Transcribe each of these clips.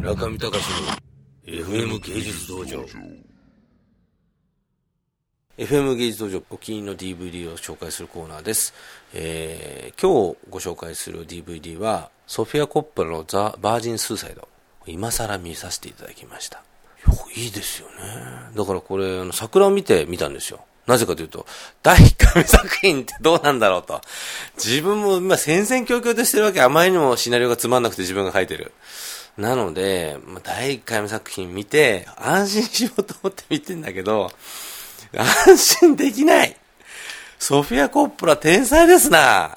村上隆の FM 芸術道場 FM 芸術道場お気に入りの DVD を紹介するコーナーです、えー、今日ご紹介する DVD はソフィア・コップラのザ・バージン・スーサイド今更見させていただきましたいいですよねだからこれあの桜を見て見たんですよなぜかというと、第1回目作品ってどうなんだろうと。自分も今戦々恐々としてるわけ。あまりにもシナリオがつまんなくて自分が書いてる。なので、まあ、第1回目作品見て、安心しようと思って見てんだけど、安心できない。ソフィア・コップラ天才ですな。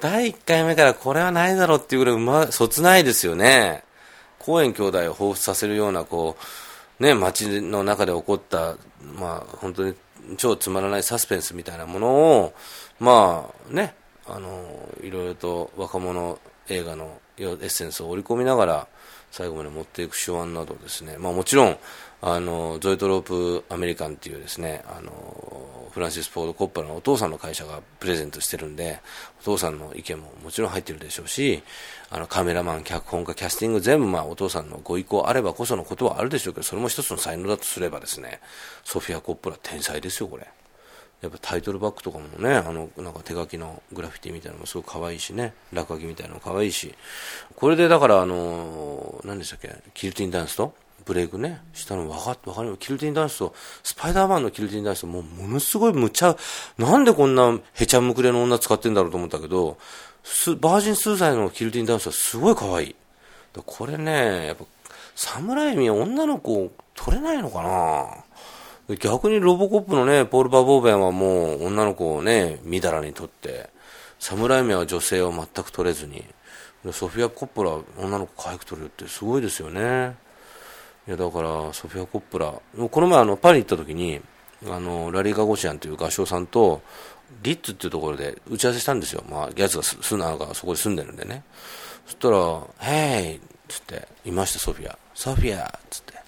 第1回目からこれはないだろうっていうぐらいうま、そつないですよね。コーエン兄弟を彷彿させるような、こう、ね、街の中で起こった、まあ、本当に超つまらないサスペンスみたいなものを、まあね、あの、いろいろと若者映画のエッセンスを織り込みながら、最後まで持っていく手腕などですね、まあもちろん、あの、ゾイトロープアメリカンっていうですね、あの、フランシス・フォード・コッパラのお父さんの会社がプレゼントしてるんで、お父さんの意見ももちろん入ってるでしょうし、あの、カメラマン、脚本家、キャスティング全部まあお父さんのご意向あればこそのことはあるでしょうけど、それも一つの才能だとすればですね、ソフィア・コップラ天才ですよ、これ。やっぱタイトルバックとかもね、あの、なんか手書きのグラフィティみたいなのもすごく可愛いしね、落書きみたいなのも可愛いし、これでだからあの、何でしたっけ、キルティンダンスとブレイクね、したの分かって、分かります。キルティンダンスと、スパイダーマンのキルティンダンスと、もうものすごい無茶、なんでこんなへちゃむくれの女使ってんだろうと思ったけど、バージンスーザイのキルティンダンスはすごい可愛い。これね、やっぱ、侍味女の子取れないのかな逆にロボコップのね、ポール・バーボーベンはもう女の子をね、みだらにとって、侍目は女性を全く取れずに、ソフィア・コップラ女の子可愛く取れるってすごいですよね。いや、だから、ソフィア・コップラ、この前あの、パリ行った時に、あの、ラリー・ガゴシアンという画商さんと、リッツっていうところで打ち合わせしたんですよ。まあ、やつがす、ながそこで住んでるんでね。そしたら、ヘイつって、いました、ソフィア。ソフィアつって。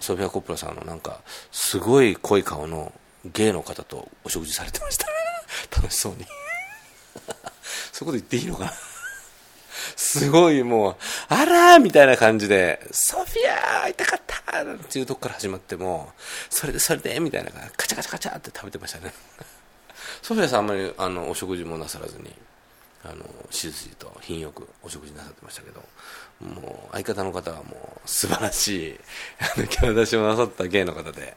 ソフィア・コップラさんのなんか、すごい濃い顔のゲイの方とお食事されてました。楽しそうに。そういうこと言っていいのかな？すごいもう、あらーみたいな感じで、ソフィア会いたかったっていうとこから始まっても、それでそれでみたいな、カチャカチャカチャって食べてましたね。ソフィアさんあんまりあのお食事もなさらずに、あの、しずしと品よくお食事なさってましたけど、もう相方の方はもう素晴らしい、あの、キャラ出しをなさった芸の方で、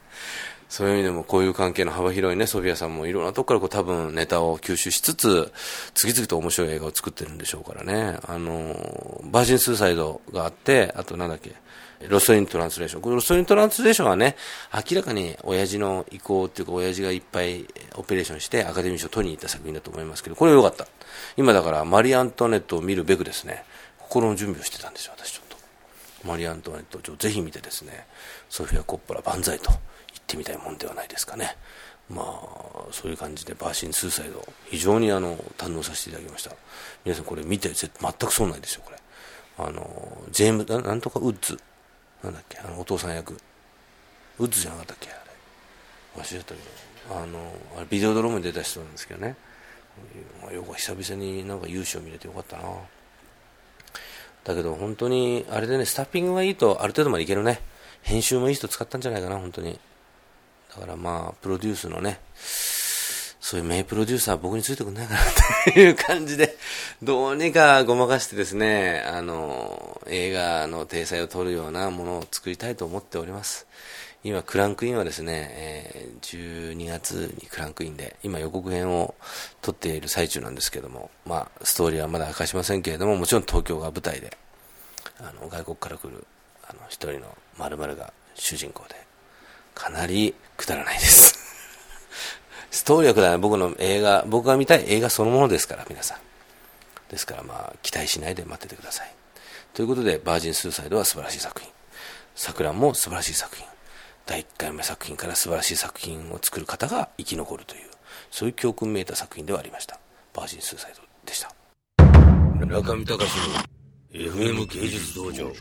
そういう意味でもこういう関係の幅広いね、ソフィアさんもいろんなとこからこう多分ネタを吸収しつつ、次々と面白い映画を作ってるんでしょうからね。あの、バージンスーサイドがあって、あとなんだっけ、ロストイントランスレーション。これロストイントランスレーションはね、明らかに親父の意向っていうか、親父がいっぱいオペレーションしてアカデミー賞を取りに行った作品だと思いますけど、これ良かった。今だからマリー・アントワネットを見るべくですね、心の準備をしてたんですよ、私ちょっと。マリー・アントワネットをぜひ見てですね、ソフィア・コッポラ万歳と言ってみたいもんではないですかね。まあ、そういう感じでバーシン・スーサイド、非常にあの、堪能させていただきました。皆さんこれ見て、全くそうないですよ、これ。あの、ジェーム、なんとかウッズ。なんだっけ、あの、お父さん役。ウッズじゃなかったっけあれ。忘れちゃったけど。あの、あれビデオドロームに出た人なんですけどね。よく久々になんか勇姿を見れてよかったな。だけど本当に、あれでね、スタッピングがいいとある程度までいけるね。編集もいい人使ったんじゃないかな、本当に。だからまあ、プロデュースのね、そういう名プロデューサー僕についてくんないかなっていう感じで、どうにかごまかしてですね、あの、映画の体裁を取るようなものを作りたいと思っております。今、クランクインはですね、えー、12月にクランクインで、今予告編を撮っている最中なんですけども、まあ、ストーリーはまだ明かしませんけれども、もちろん東京が舞台で、あの、外国から来る、あの、一人の〇〇が主人公で、かなりくだらないですトーリーはくだらない僕の映画、僕が見たい映画そのものですから、皆さん。ですからまあ、期待しないで待っててください。ということで、バージン・スーサイドは素晴らしい作品。桜も素晴らしい作品。第1回目作品から素晴らしい作品を作る方が生き残るという、そういう教訓めいた作品ではありました。バージン・スーサイドでした。中見隆の FM 芸術道場。